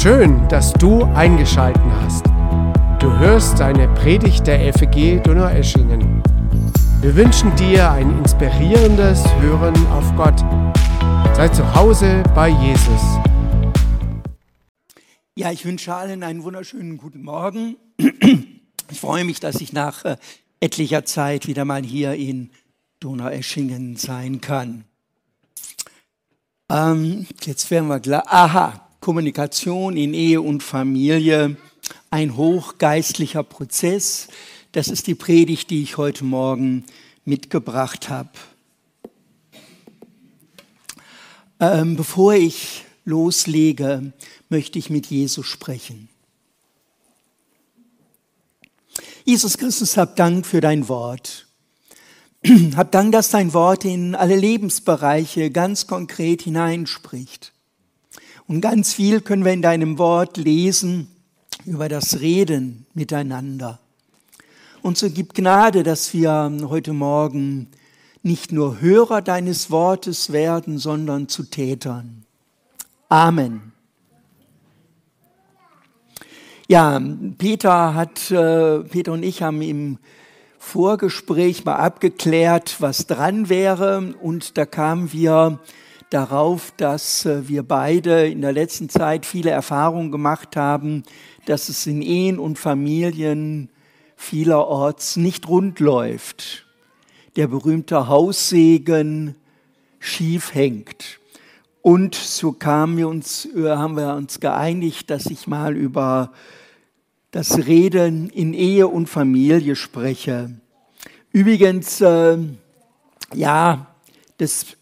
Schön, dass du eingeschalten hast. Du hörst eine Predigt der FEG Donaueschingen. Wir wünschen dir ein inspirierendes Hören auf Gott. Sei zu Hause bei Jesus. Ja, ich wünsche allen einen wunderschönen guten Morgen. Ich freue mich, dass ich nach äh, etlicher Zeit wieder mal hier in Donaueschingen sein kann. Ähm, jetzt werden wir klar. Aha, Kommunikation in Ehe und Familie, ein hochgeistlicher Prozess. Das ist die Predigt, die ich heute Morgen mitgebracht habe. Ähm, bevor ich loslege, möchte ich mit Jesus sprechen. Jesus Christus, hab Dank für dein Wort. Hab Dank, dass dein Wort in alle Lebensbereiche ganz konkret hineinspricht. Und ganz viel können wir in deinem Wort lesen über das Reden miteinander. Und so gib Gnade, dass wir heute Morgen nicht nur Hörer deines Wortes werden, sondern zu Tätern. Amen. Ja, Peter hat, äh, Peter und ich haben im Vorgespräch mal abgeklärt, was dran wäre, und da kamen wir darauf, dass äh, wir beide in der letzten Zeit viele Erfahrungen gemacht haben, dass es in Ehen und Familien vielerorts nicht rund läuft. Der berühmte Haussegen schief hängt. Und so kamen wir uns, äh, haben wir uns geeinigt, dass ich mal über das Reden in Ehe und Familie spreche. Übrigens, äh, ja, das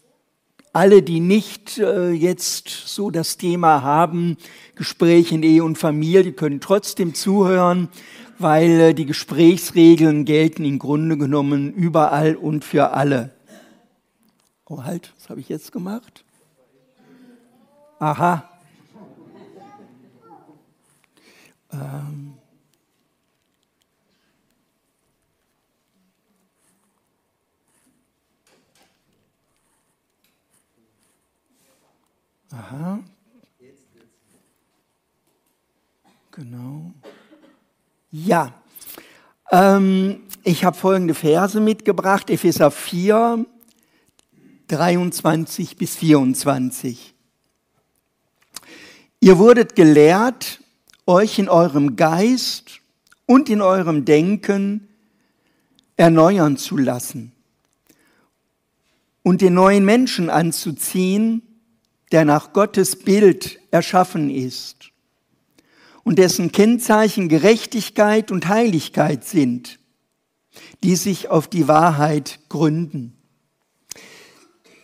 alle, die nicht äh, jetzt so das Thema haben, Gespräche in Ehe und Familie, können trotzdem zuhören, weil äh, die Gesprächsregeln gelten im Grunde genommen überall und für alle. Oh halt, was habe ich jetzt gemacht? Aha. Ähm. Aha. Genau. Ja. Ähm, ich habe folgende Verse mitgebracht, Epheser 4, 23 bis 24. Ihr wurdet gelehrt, euch in eurem Geist und in eurem Denken erneuern zu lassen und den neuen Menschen anzuziehen, der nach Gottes Bild erschaffen ist und dessen Kennzeichen Gerechtigkeit und Heiligkeit sind, die sich auf die Wahrheit gründen.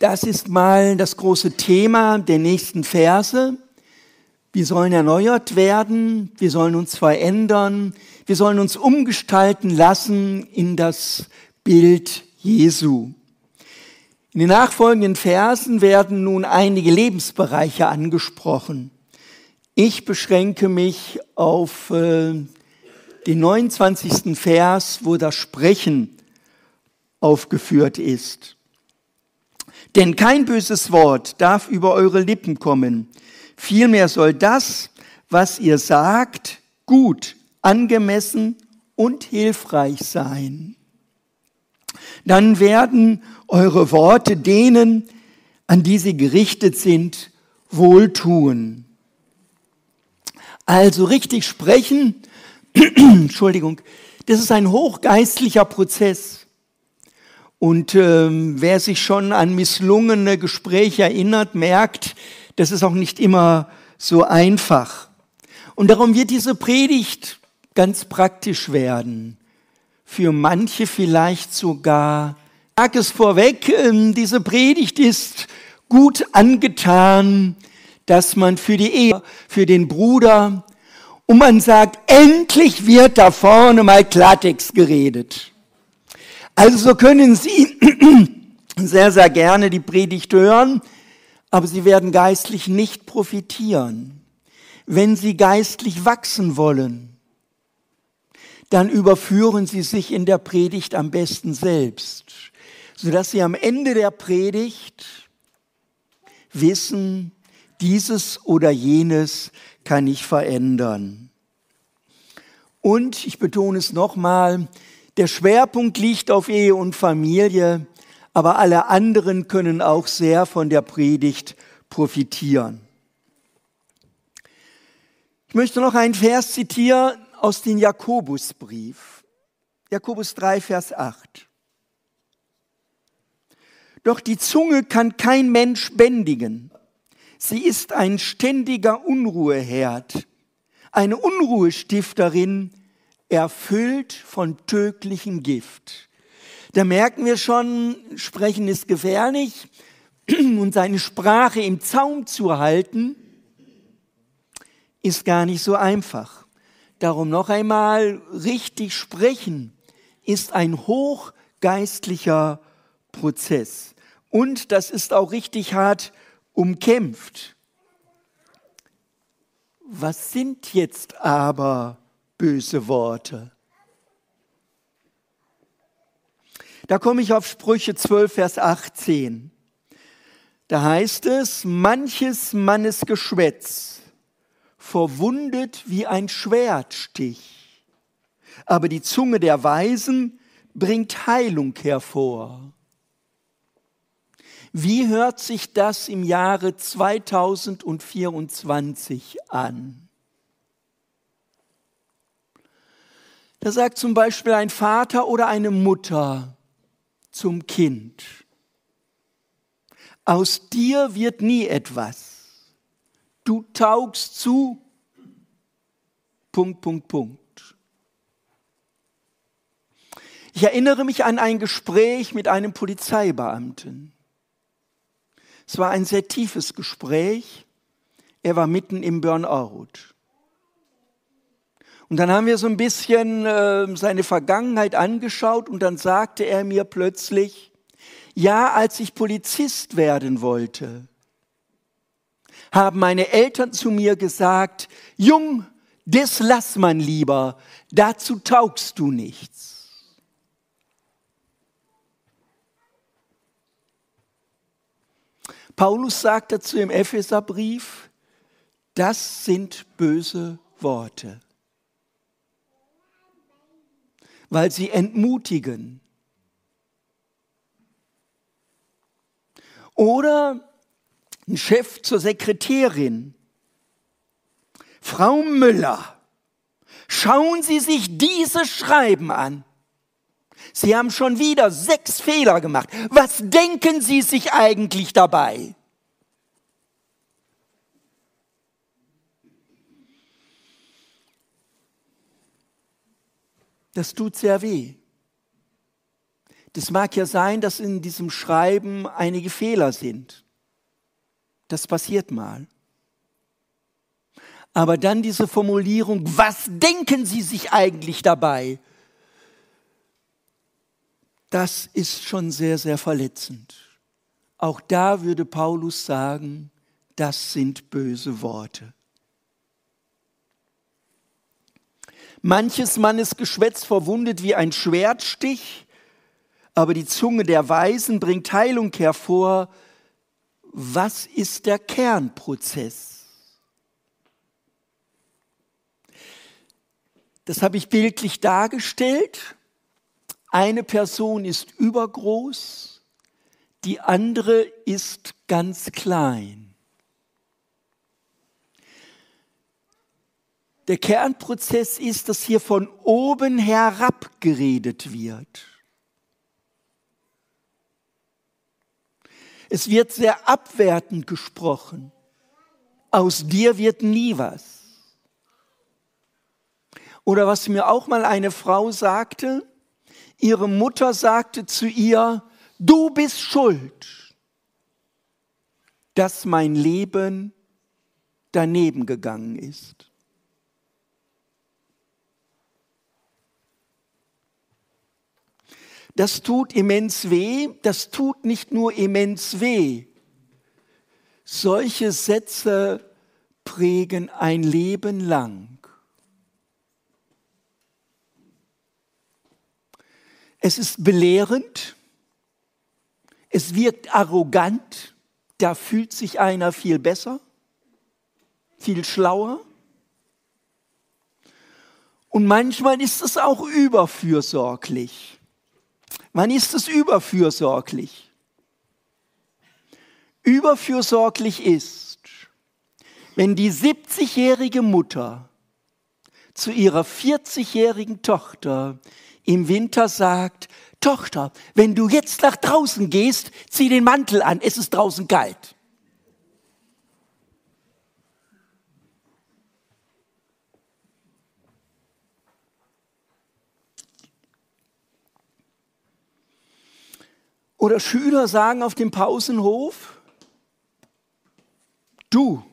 Das ist mal das große Thema der nächsten Verse. Wir sollen erneuert werden, wir sollen uns verändern, wir sollen uns umgestalten lassen in das Bild Jesu. In den nachfolgenden Versen werden nun einige Lebensbereiche angesprochen. Ich beschränke mich auf äh, den 29. Vers, wo das Sprechen aufgeführt ist. Denn kein böses Wort darf über eure Lippen kommen. Vielmehr soll das, was ihr sagt, gut, angemessen und hilfreich sein. Dann werden eure Worte denen, an die sie gerichtet sind, wohltun. Also richtig sprechen, Entschuldigung, das ist ein hochgeistlicher Prozess. Und ähm, wer sich schon an misslungene Gespräche erinnert, merkt, das ist auch nicht immer so einfach. Und darum wird diese Predigt ganz praktisch werden. Für manche vielleicht sogar sage es vorweg, ähm, diese Predigt ist gut angetan, dass man für die Ehe, für den Bruder, und man sagt, endlich wird da vorne mal Klartext geredet. Also so können Sie sehr, sehr gerne die Predigt hören, aber Sie werden geistlich nicht profitieren. Wenn Sie geistlich wachsen wollen, dann überführen Sie sich in der Predigt am besten selbst sodass sie am Ende der Predigt wissen, dieses oder jenes kann ich verändern. Und ich betone es nochmal, der Schwerpunkt liegt auf Ehe und Familie, aber alle anderen können auch sehr von der Predigt profitieren. Ich möchte noch einen Vers zitieren aus dem Jakobusbrief. Jakobus 3, Vers 8. Doch die Zunge kann kein Mensch bändigen. Sie ist ein ständiger Unruheherd, eine Unruhestifterin, erfüllt von tödlichem Gift. Da merken wir schon, Sprechen ist gefährlich und seine Sprache im Zaum zu halten, ist gar nicht so einfach. Darum noch einmal, richtig sprechen ist ein hochgeistlicher Prozess. Und das ist auch richtig hart umkämpft. Was sind jetzt aber böse Worte? Da komme ich auf Sprüche 12, Vers 18. Da heißt es, manches Mannes Geschwätz verwundet wie ein Schwertstich, aber die Zunge der Weisen bringt Heilung hervor. Wie hört sich das im Jahre 2024 an? Da sagt zum Beispiel ein Vater oder eine Mutter zum Kind, aus dir wird nie etwas. Du taugst zu. Punkt, Punkt, Punkt. Ich erinnere mich an ein Gespräch mit einem Polizeibeamten. Es war ein sehr tiefes Gespräch. Er war mitten im Burnout. Und dann haben wir so ein bisschen äh, seine Vergangenheit angeschaut und dann sagte er mir plötzlich, ja, als ich Polizist werden wollte, haben meine Eltern zu mir gesagt, Jung, das lass man lieber, dazu taugst du nichts. Paulus sagt dazu im Epheserbrief, das sind böse Worte, weil sie entmutigen. Oder ein Chef zur Sekretärin. Frau Müller, schauen Sie sich dieses Schreiben an. Sie haben schon wieder sechs Fehler gemacht. Was denken Sie sich eigentlich dabei? Das tut sehr weh. Das mag ja sein, dass in diesem Schreiben einige Fehler sind. Das passiert mal. Aber dann diese Formulierung, was denken Sie sich eigentlich dabei? Das ist schon sehr, sehr verletzend. Auch da würde Paulus sagen, das sind böse Worte. Manches Mannes Geschwätz verwundet wie ein Schwertstich, aber die Zunge der Weisen bringt Heilung hervor. Was ist der Kernprozess? Das habe ich bildlich dargestellt. Eine Person ist übergroß, die andere ist ganz klein. Der Kernprozess ist, dass hier von oben herab geredet wird. Es wird sehr abwertend gesprochen. Aus dir wird nie was. Oder was mir auch mal eine Frau sagte, Ihre Mutter sagte zu ihr, du bist schuld, dass mein Leben daneben gegangen ist. Das tut immens weh, das tut nicht nur immens weh. Solche Sätze prägen ein Leben lang. Es ist belehrend, es wirkt arrogant, da fühlt sich einer viel besser. viel schlauer. Und manchmal ist es auch überfürsorglich. Wann ist es überfürsorglich? Überfürsorglich ist, wenn die 70-jährige Mutter zu ihrer 40-jährigen Tochter im Winter sagt, Tochter, wenn du jetzt nach draußen gehst, zieh den Mantel an, es ist draußen kalt. Oder Schüler sagen auf dem Pausenhof, du,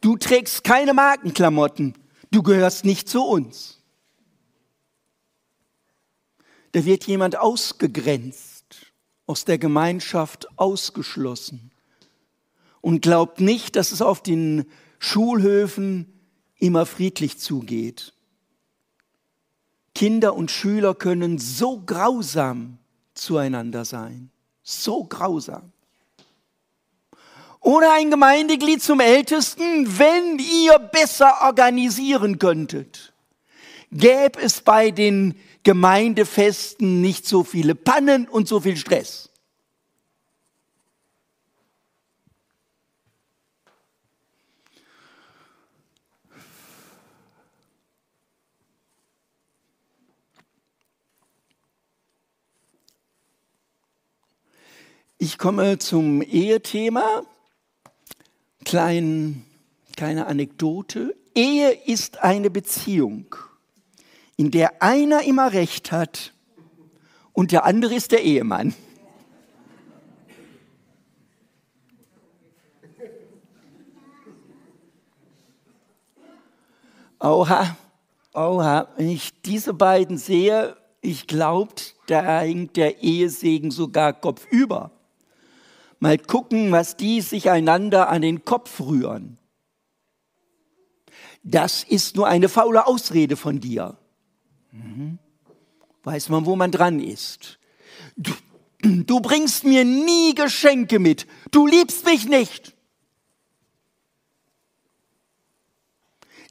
du trägst keine Markenklamotten, du gehörst nicht zu uns. Da wird jemand ausgegrenzt, aus der Gemeinschaft ausgeschlossen und glaubt nicht, dass es auf den Schulhöfen immer friedlich zugeht. Kinder und Schüler können so grausam zueinander sein. So grausam. Oder ein Gemeindeglied zum Ältesten, wenn ihr besser organisieren könntet, gäbe es bei den Gemeindefesten nicht so viele Pannen und so viel Stress. Ich komme zum Ehethema. Klein, kleine Anekdote. Ehe ist eine Beziehung, in der einer immer Recht hat und der andere ist der Ehemann. Oha, oha, wenn ich diese beiden sehe, ich glaube, da hängt der Ehesegen sogar kopfüber mal gucken, was die sich einander an den Kopf rühren. Das ist nur eine faule Ausrede von dir. Mhm. Weiß man, wo man dran ist. Du, du bringst mir nie Geschenke mit. Du liebst mich nicht.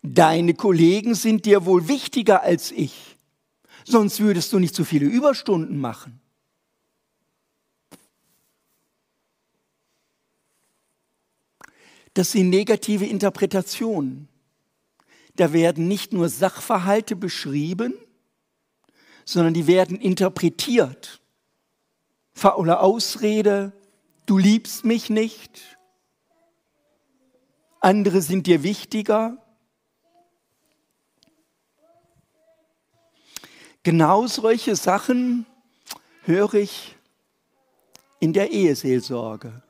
Deine Kollegen sind dir wohl wichtiger als ich. Sonst würdest du nicht so viele Überstunden machen. Das sind negative Interpretationen. Da werden nicht nur Sachverhalte beschrieben, sondern die werden interpretiert. Faule Ausrede, du liebst mich nicht, andere sind dir wichtiger. Genau solche Sachen höre ich in der Eheseelsorge.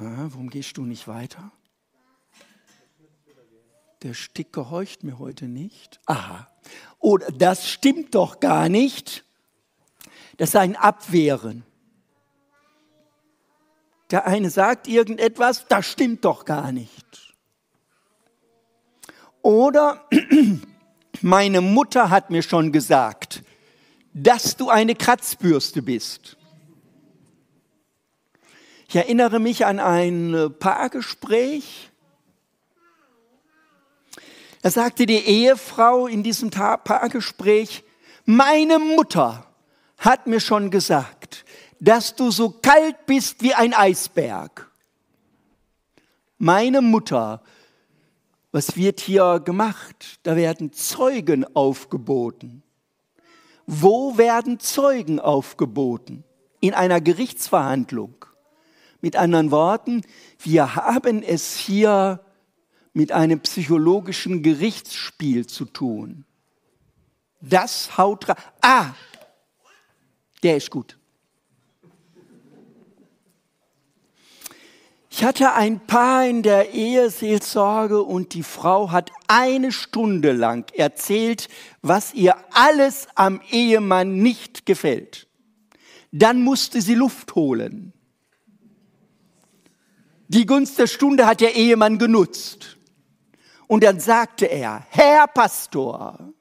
Warum gehst du nicht weiter? Der Stick gehorcht mir heute nicht. Aha. Oder das stimmt doch gar nicht. Das ist ein Abwehren. Der eine sagt irgendetwas, das stimmt doch gar nicht. Oder meine Mutter hat mir schon gesagt, dass du eine Kratzbürste bist. Ich erinnere mich an ein äh, Paargespräch. Da sagte die Ehefrau in diesem Paargespräch, meine Mutter hat mir schon gesagt, dass du so kalt bist wie ein Eisberg. Meine Mutter, was wird hier gemacht? Da werden Zeugen aufgeboten. Wo werden Zeugen aufgeboten? In einer Gerichtsverhandlung. Mit anderen Worten, wir haben es hier mit einem psychologischen Gerichtsspiel zu tun. Das haut rein. Ah, der ist gut. Ich hatte ein Paar in der Eheseelsorge und die Frau hat eine Stunde lang erzählt, was ihr alles am Ehemann nicht gefällt. Dann musste sie Luft holen. Die Gunst der Stunde hat der Ehemann genutzt. Und dann sagte er, Herr Pastor,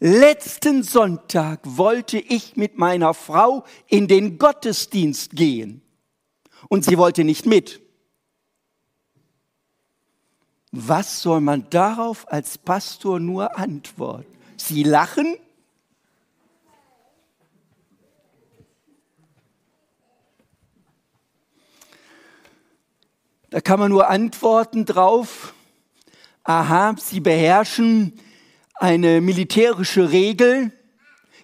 letzten Sonntag wollte ich mit meiner Frau in den Gottesdienst gehen und sie wollte nicht mit. Was soll man darauf als Pastor nur antworten? Sie lachen? Da kann man nur antworten drauf, aha, Sie beherrschen eine militärische Regel,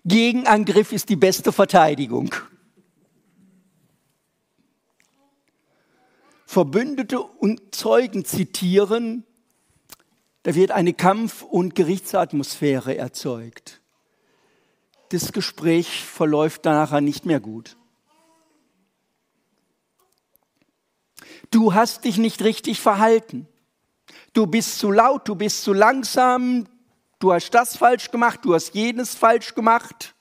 Gegenangriff ist die beste Verteidigung. Verbündete und Zeugen zitieren, da wird eine Kampf- und Gerichtsatmosphäre erzeugt. Das Gespräch verläuft nachher nicht mehr gut. Du hast dich nicht richtig verhalten. Du bist zu laut, du bist zu langsam, du hast das falsch gemacht, du hast jenes falsch gemacht.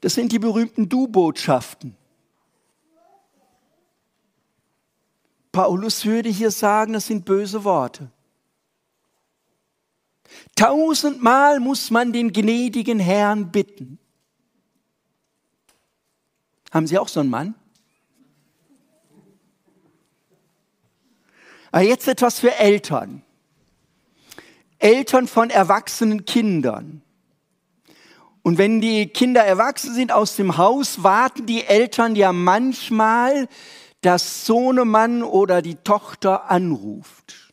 Das sind die berühmten Du-Botschaften. Paulus würde hier sagen, das sind böse Worte. Tausendmal muss man den gnädigen Herrn bitten. Haben Sie auch so einen Mann? Aber jetzt etwas für Eltern. Eltern von erwachsenen Kindern. Und wenn die Kinder erwachsen sind aus dem Haus, warten die Eltern ja manchmal, dass Sohnemann oder die Tochter anruft.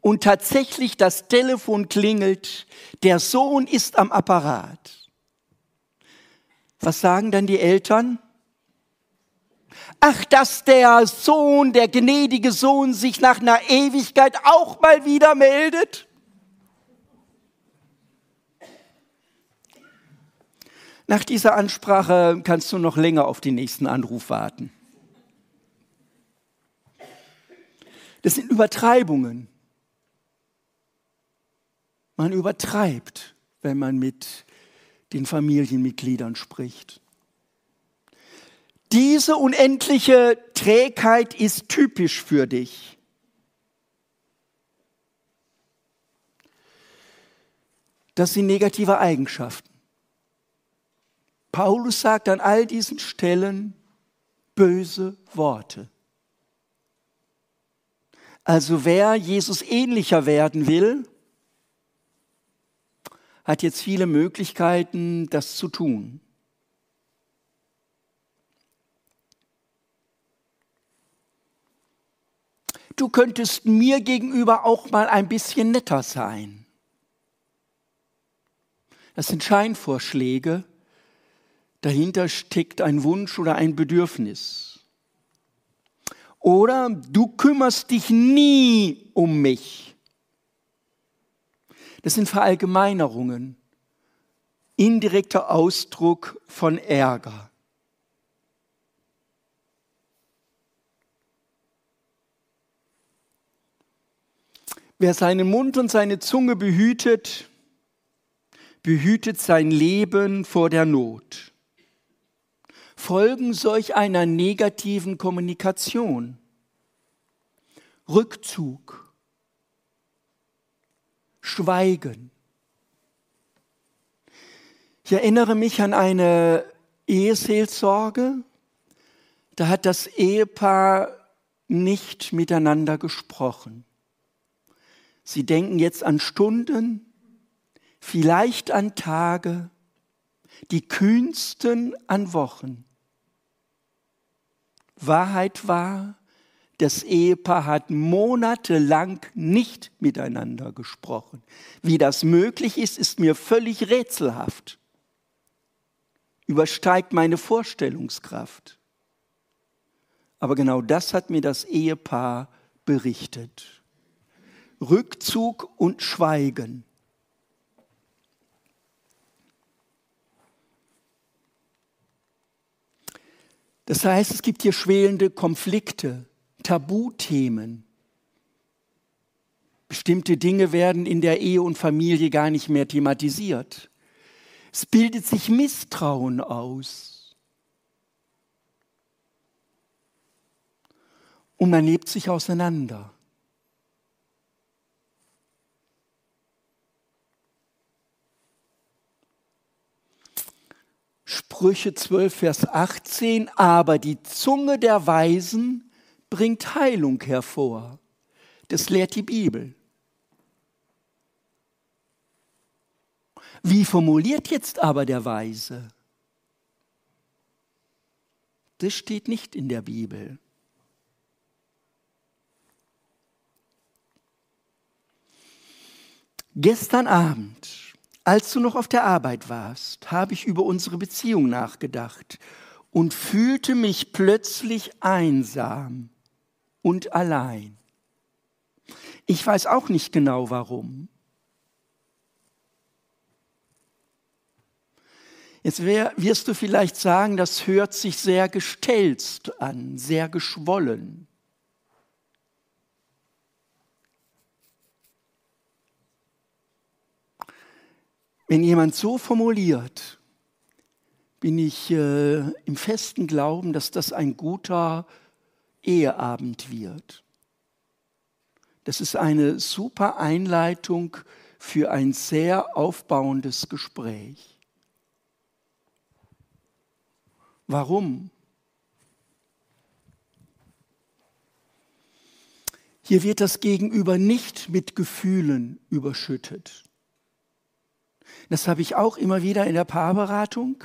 Und tatsächlich das Telefon klingelt, der Sohn ist am Apparat. Was sagen dann die Eltern? Ach, dass der Sohn, der gnädige Sohn sich nach einer Ewigkeit auch mal wieder meldet? Nach dieser Ansprache kannst du noch länger auf den nächsten Anruf warten. Das sind Übertreibungen. Man übertreibt, wenn man mit den Familienmitgliedern spricht. Diese unendliche Trägheit ist typisch für dich. Das sind negative Eigenschaften. Paulus sagt an all diesen Stellen böse Worte. Also wer Jesus ähnlicher werden will, hat jetzt viele Möglichkeiten, das zu tun. Du könntest mir gegenüber auch mal ein bisschen netter sein. Das sind Scheinvorschläge. Dahinter steckt ein Wunsch oder ein Bedürfnis. Oder du kümmerst dich nie um mich. Das sind Verallgemeinerungen, indirekter Ausdruck von Ärger. Wer seinen Mund und seine Zunge behütet, behütet sein Leben vor der Not. Folgen solch einer negativen Kommunikation, Rückzug, Schweigen. Ich erinnere mich an eine Eheseelsorge, da hat das Ehepaar nicht miteinander gesprochen. Sie denken jetzt an Stunden, vielleicht an Tage, die kühnsten an Wochen. Wahrheit war, das Ehepaar hat monatelang nicht miteinander gesprochen. Wie das möglich ist, ist mir völlig rätselhaft. Übersteigt meine Vorstellungskraft. Aber genau das hat mir das Ehepaar berichtet. Rückzug und Schweigen. Das heißt, es gibt hier schwelende Konflikte, Tabuthemen. Bestimmte Dinge werden in der Ehe und Familie gar nicht mehr thematisiert. Es bildet sich Misstrauen aus. Und man lebt sich auseinander. Sprüche 12, Vers 18, aber die Zunge der Weisen bringt Heilung hervor. Das lehrt die Bibel. Wie formuliert jetzt aber der Weise? Das steht nicht in der Bibel. Gestern Abend, als du noch auf der Arbeit warst, habe ich über unsere Beziehung nachgedacht und fühlte mich plötzlich einsam und allein. Ich weiß auch nicht genau warum. Jetzt wirst du vielleicht sagen, das hört sich sehr gestelzt an, sehr geschwollen. Wenn jemand so formuliert, bin ich äh, im festen Glauben, dass das ein guter Eheabend wird. Das ist eine super Einleitung für ein sehr aufbauendes Gespräch. Warum? Hier wird das Gegenüber nicht mit Gefühlen überschüttet. Das habe ich auch immer wieder in der Paarberatung.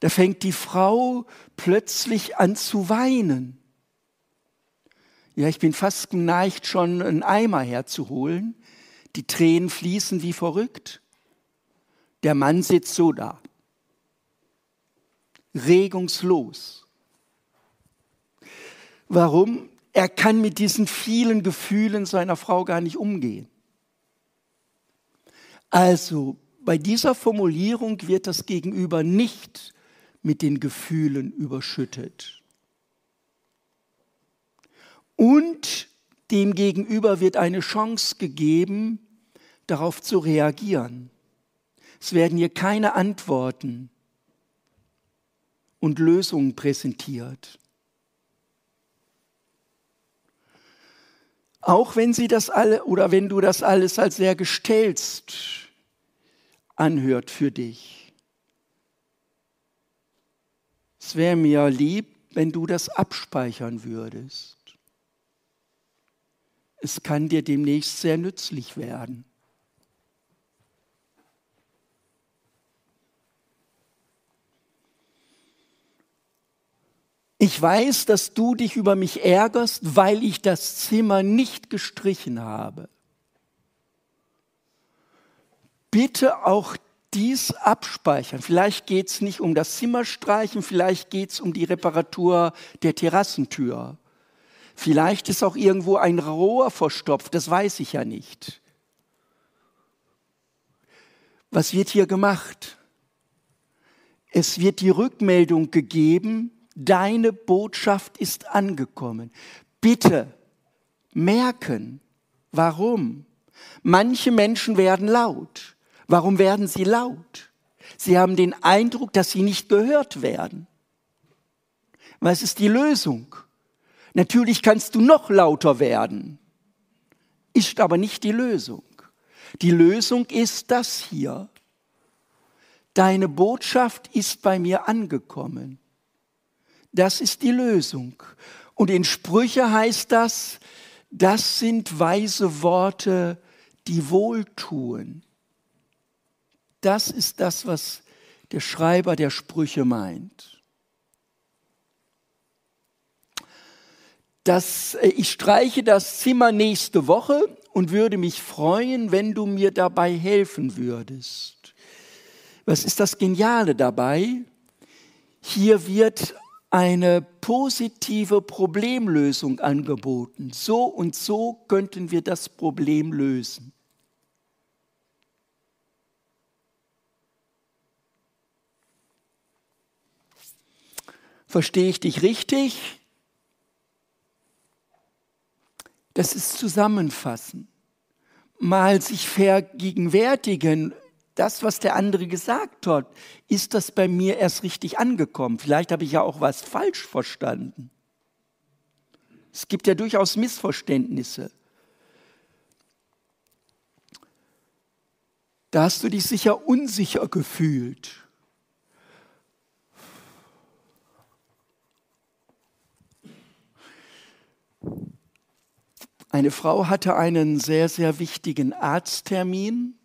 Da fängt die Frau plötzlich an zu weinen. Ja, ich bin fast geneigt, schon einen Eimer herzuholen. Die Tränen fließen wie verrückt. Der Mann sitzt so da, regungslos. Warum? Er kann mit diesen vielen Gefühlen seiner Frau gar nicht umgehen. Also bei dieser Formulierung wird das Gegenüber nicht mit den Gefühlen überschüttet. Und dem Gegenüber wird eine Chance gegeben, darauf zu reagieren. Es werden hier keine Antworten und Lösungen präsentiert. Auch wenn sie das alle oder wenn du das alles als sehr gestelzt anhört für dich. Es wäre mir lieb, wenn du das abspeichern würdest. Es kann dir demnächst sehr nützlich werden. Ich weiß, dass du dich über mich ärgerst, weil ich das Zimmer nicht gestrichen habe. Bitte auch dies abspeichern. Vielleicht geht es nicht um das Zimmerstreichen, vielleicht geht es um die Reparatur der Terrassentür. Vielleicht ist auch irgendwo ein Rohr verstopft, das weiß ich ja nicht. Was wird hier gemacht? Es wird die Rückmeldung gegeben, deine Botschaft ist angekommen. Bitte merken, warum. Manche Menschen werden laut. Warum werden sie laut? Sie haben den Eindruck, dass sie nicht gehört werden. Was ist die Lösung? Natürlich kannst du noch lauter werden, ist aber nicht die Lösung. Die Lösung ist das hier. Deine Botschaft ist bei mir angekommen. Das ist die Lösung. Und in Sprüche heißt das, das sind weise Worte, die wohltun. Das ist das, was der Schreiber der Sprüche meint. Das, äh, ich streiche das Zimmer nächste Woche und würde mich freuen, wenn du mir dabei helfen würdest. Was ist das Geniale dabei? Hier wird eine positive Problemlösung angeboten. So und so könnten wir das Problem lösen. Verstehe ich dich richtig? Das ist Zusammenfassen. Mal sich vergegenwärtigen, das, was der andere gesagt hat, ist das bei mir erst richtig angekommen. Vielleicht habe ich ja auch was falsch verstanden. Es gibt ja durchaus Missverständnisse. Da hast du dich sicher unsicher gefühlt. Eine Frau hatte einen sehr, sehr wichtigen Arzttermin.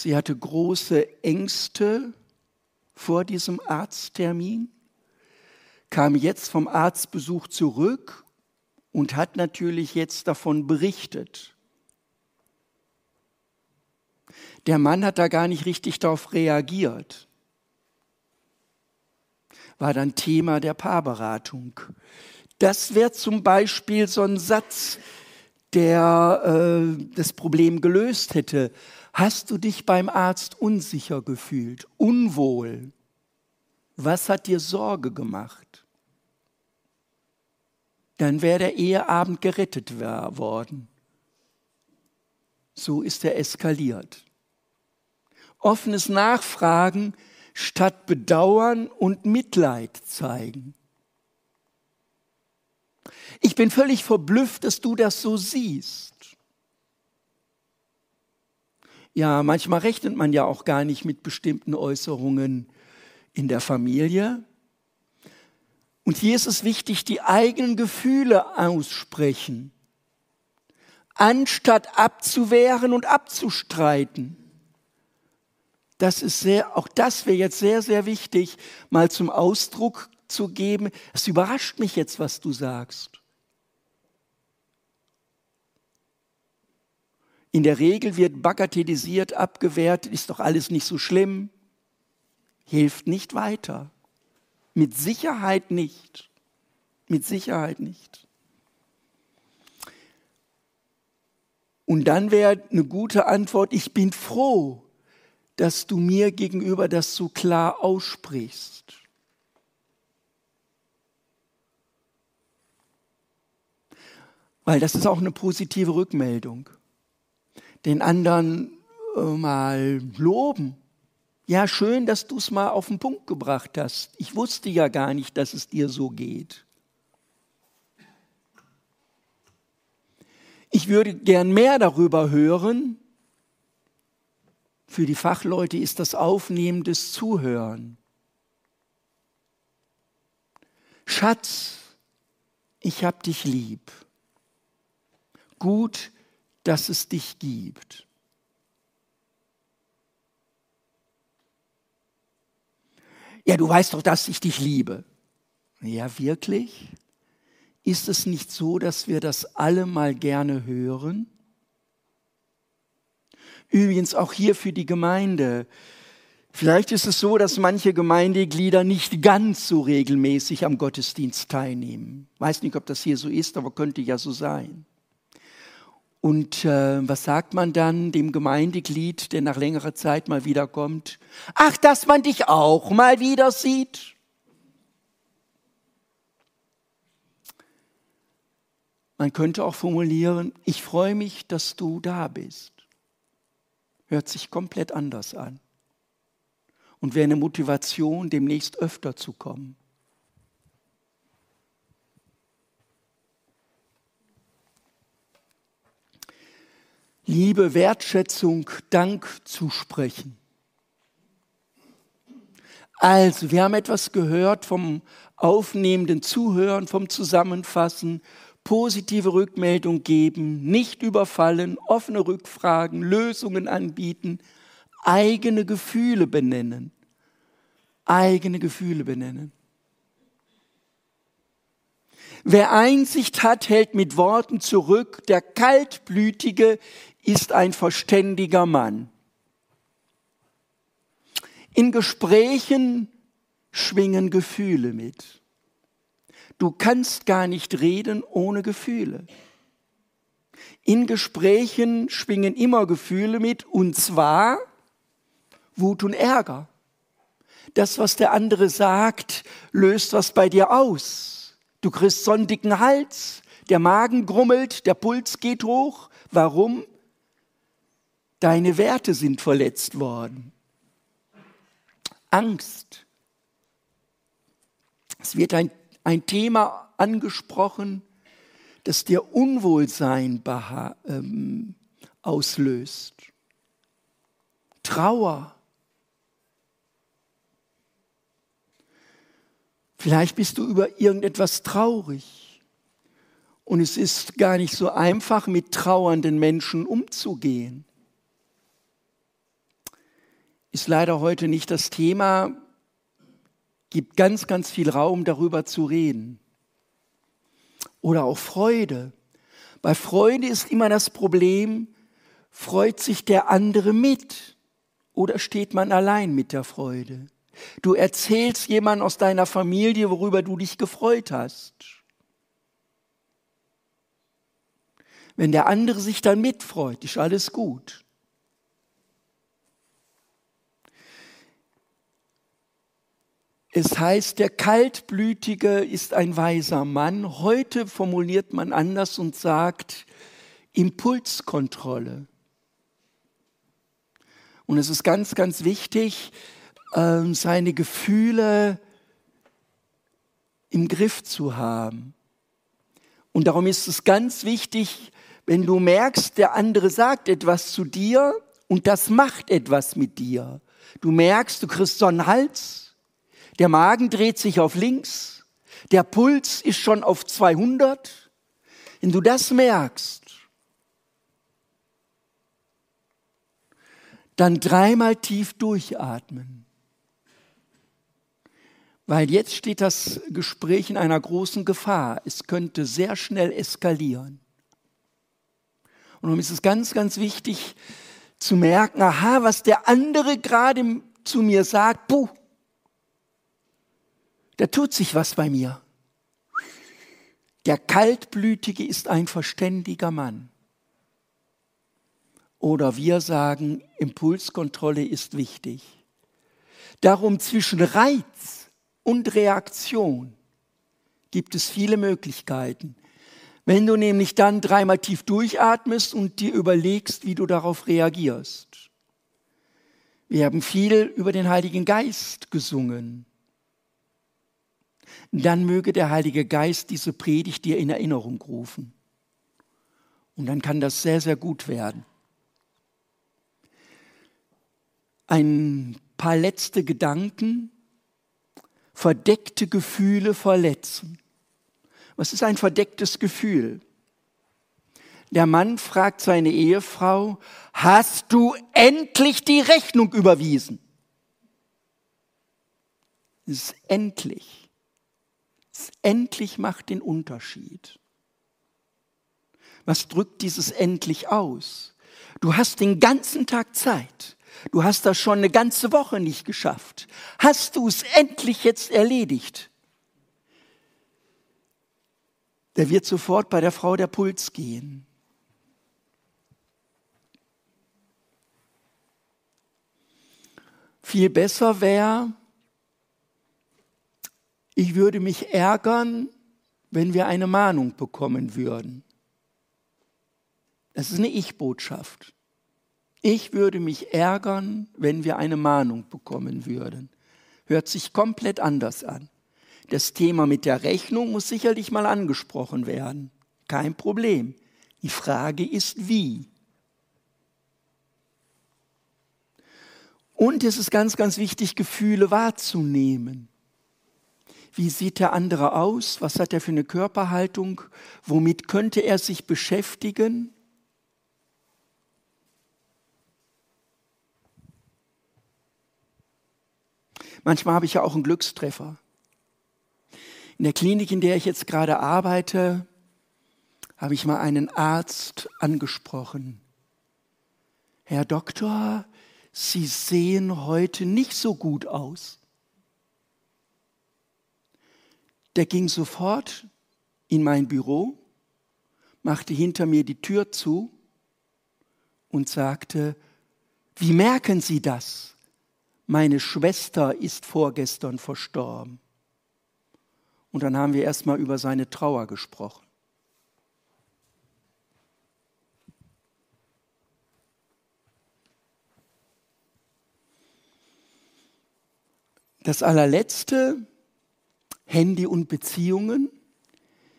Sie hatte große Ängste vor diesem Arzttermin, kam jetzt vom Arztbesuch zurück und hat natürlich jetzt davon berichtet. Der Mann hat da gar nicht richtig darauf reagiert. War dann Thema der Paarberatung. Das wäre zum Beispiel so ein Satz, der äh, das Problem gelöst hätte. Hast du dich beim Arzt unsicher gefühlt, unwohl? Was hat dir Sorge gemacht? Dann wäre der Eheabend gerettet worden. So ist er eskaliert. Offenes Nachfragen statt Bedauern und Mitleid zeigen. Ich bin völlig verblüfft, dass du das so siehst. Ja, manchmal rechnet man ja auch gar nicht mit bestimmten Äußerungen in der Familie. Und hier ist es wichtig, die eigenen Gefühle aussprechen, anstatt abzuwehren und abzustreiten. Das ist sehr, auch das wäre jetzt sehr, sehr wichtig, mal zum Ausdruck zu geben. Es überrascht mich jetzt, was du sagst. In der Regel wird bagatellisiert, abgewertet, ist doch alles nicht so schlimm, hilft nicht weiter. Mit Sicherheit nicht. Mit Sicherheit nicht. Und dann wäre eine gute Antwort, ich bin froh, dass du mir gegenüber das so klar aussprichst. Weil das ist auch eine positive Rückmeldung den anderen äh, mal loben. Ja, schön, dass du es mal auf den Punkt gebracht hast. Ich wusste ja gar nicht, dass es dir so geht. Ich würde gern mehr darüber hören. Für die Fachleute ist das aufnehmendes Zuhören. Schatz, ich hab dich lieb. Gut, dass es dich gibt. Ja, du weißt doch, dass ich dich liebe. Ja, wirklich? Ist es nicht so, dass wir das alle mal gerne hören? Übrigens auch hier für die Gemeinde. Vielleicht ist es so, dass manche Gemeindeglieder nicht ganz so regelmäßig am Gottesdienst teilnehmen. Weiß nicht, ob das hier so ist, aber könnte ja so sein. Und äh, was sagt man dann dem Gemeindeglied, der nach längerer Zeit mal wiederkommt? Ach, dass man dich auch mal wieder sieht. Man könnte auch formulieren, ich freue mich, dass du da bist. Hört sich komplett anders an. Und wäre eine Motivation, demnächst öfter zu kommen. Liebe, Wertschätzung, Dank zu sprechen. Also, wir haben etwas gehört vom aufnehmenden Zuhören, vom Zusammenfassen, positive Rückmeldung geben, nicht überfallen, offene Rückfragen, Lösungen anbieten, eigene Gefühle benennen. Eigene Gefühle benennen. Wer Einsicht hat, hält mit Worten zurück. Der Kaltblütige ist ein verständiger Mann. In Gesprächen schwingen Gefühle mit. Du kannst gar nicht reden ohne Gefühle. In Gesprächen schwingen immer Gefühle mit, und zwar Wut und Ärger. Das, was der andere sagt, löst was bei dir aus. Du kriegst sondigen Hals, der Magen grummelt, der Puls geht hoch. Warum? Deine Werte sind verletzt worden. Angst. Es wird ein, ein Thema angesprochen, das dir Unwohlsein ähm, auslöst. Trauer. Vielleicht bist du über irgendetwas traurig. Und es ist gar nicht so einfach, mit trauernden Menschen umzugehen. Ist leider heute nicht das Thema, gibt ganz, ganz viel Raum darüber zu reden. Oder auch Freude. Bei Freude ist immer das Problem, freut sich der andere mit oder steht man allein mit der Freude? Du erzählst jemand aus deiner Familie, worüber du dich gefreut hast. Wenn der andere sich dann mitfreut, ist alles gut. Es heißt, der Kaltblütige ist ein weiser Mann. Heute formuliert man anders und sagt Impulskontrolle. Und es ist ganz, ganz wichtig, ähm, seine Gefühle im Griff zu haben. Und darum ist es ganz wichtig, wenn du merkst, der andere sagt etwas zu dir und das macht etwas mit dir. Du merkst, du kriegst so einen Hals der Magen dreht sich auf links. Der Puls ist schon auf 200. Wenn du das merkst, dann dreimal tief durchatmen. Weil jetzt steht das Gespräch in einer großen Gefahr. Es könnte sehr schnell eskalieren. Und darum ist es ganz, ganz wichtig zu merken, aha, was der andere gerade zu mir sagt, puh, da tut sich was bei mir. Der Kaltblütige ist ein verständiger Mann. Oder wir sagen, Impulskontrolle ist wichtig. Darum zwischen Reiz und Reaktion gibt es viele Möglichkeiten. Wenn du nämlich dann dreimal tief durchatmest und dir überlegst, wie du darauf reagierst. Wir haben viel über den Heiligen Geist gesungen dann möge der Heilige Geist diese Predigt dir in Erinnerung rufen. Und dann kann das sehr, sehr gut werden. Ein paar letzte Gedanken. Verdeckte Gefühle verletzen. Was ist ein verdecktes Gefühl? Der Mann fragt seine Ehefrau, hast du endlich die Rechnung überwiesen? Es ist endlich endlich macht den Unterschied. Was drückt dieses endlich aus? Du hast den ganzen Tag Zeit. Du hast das schon eine ganze Woche nicht geschafft. Hast du es endlich jetzt erledigt? Der wird sofort bei der Frau der Puls gehen. Viel besser wäre, ich würde mich ärgern, wenn wir eine Mahnung bekommen würden. Das ist eine Ich-Botschaft. Ich würde mich ärgern, wenn wir eine Mahnung bekommen würden. Hört sich komplett anders an. Das Thema mit der Rechnung muss sicherlich mal angesprochen werden. Kein Problem. Die Frage ist, wie. Und es ist ganz, ganz wichtig, Gefühle wahrzunehmen. Wie sieht der andere aus? Was hat er für eine Körperhaltung? Womit könnte er sich beschäftigen? Manchmal habe ich ja auch einen Glückstreffer. In der Klinik, in der ich jetzt gerade arbeite, habe ich mal einen Arzt angesprochen. Herr Doktor, Sie sehen heute nicht so gut aus. Der ging sofort in mein Büro, machte hinter mir die Tür zu und sagte, wie merken Sie das? Meine Schwester ist vorgestern verstorben. Und dann haben wir erstmal über seine Trauer gesprochen. Das allerletzte, Handy und Beziehungen.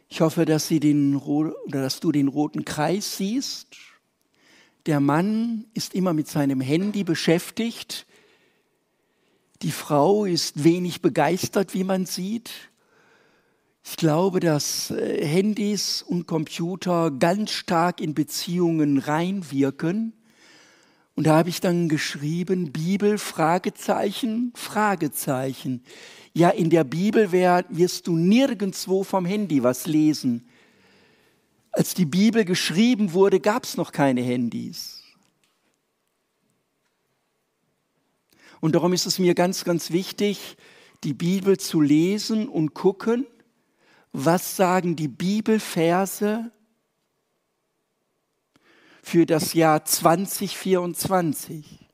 Ich hoffe, dass, Sie den, oder dass du den roten Kreis siehst. Der Mann ist immer mit seinem Handy beschäftigt. Die Frau ist wenig begeistert, wie man sieht. Ich glaube, dass äh, Handys und Computer ganz stark in Beziehungen reinwirken. Und da habe ich dann geschrieben, Bibel, Fragezeichen, Fragezeichen. Ja, in der Bibel wirst du nirgendwo vom Handy was lesen. Als die Bibel geschrieben wurde, gab es noch keine Handys. Und darum ist es mir ganz, ganz wichtig, die Bibel zu lesen und gucken, was sagen die Bibelverse für das Jahr 2024.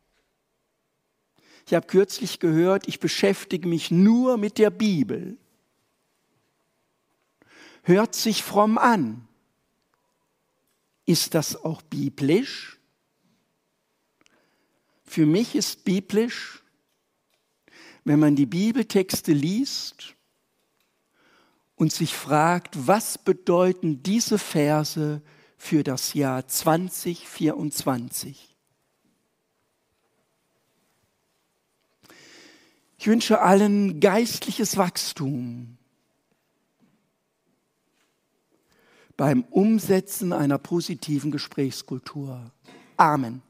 Ich habe kürzlich gehört, ich beschäftige mich nur mit der Bibel. Hört sich fromm an. Ist das auch biblisch? Für mich ist biblisch, wenn man die Bibeltexte liest und sich fragt, was bedeuten diese Verse für das Jahr 2024? Ich wünsche allen geistliches Wachstum beim Umsetzen einer positiven Gesprächskultur. Amen.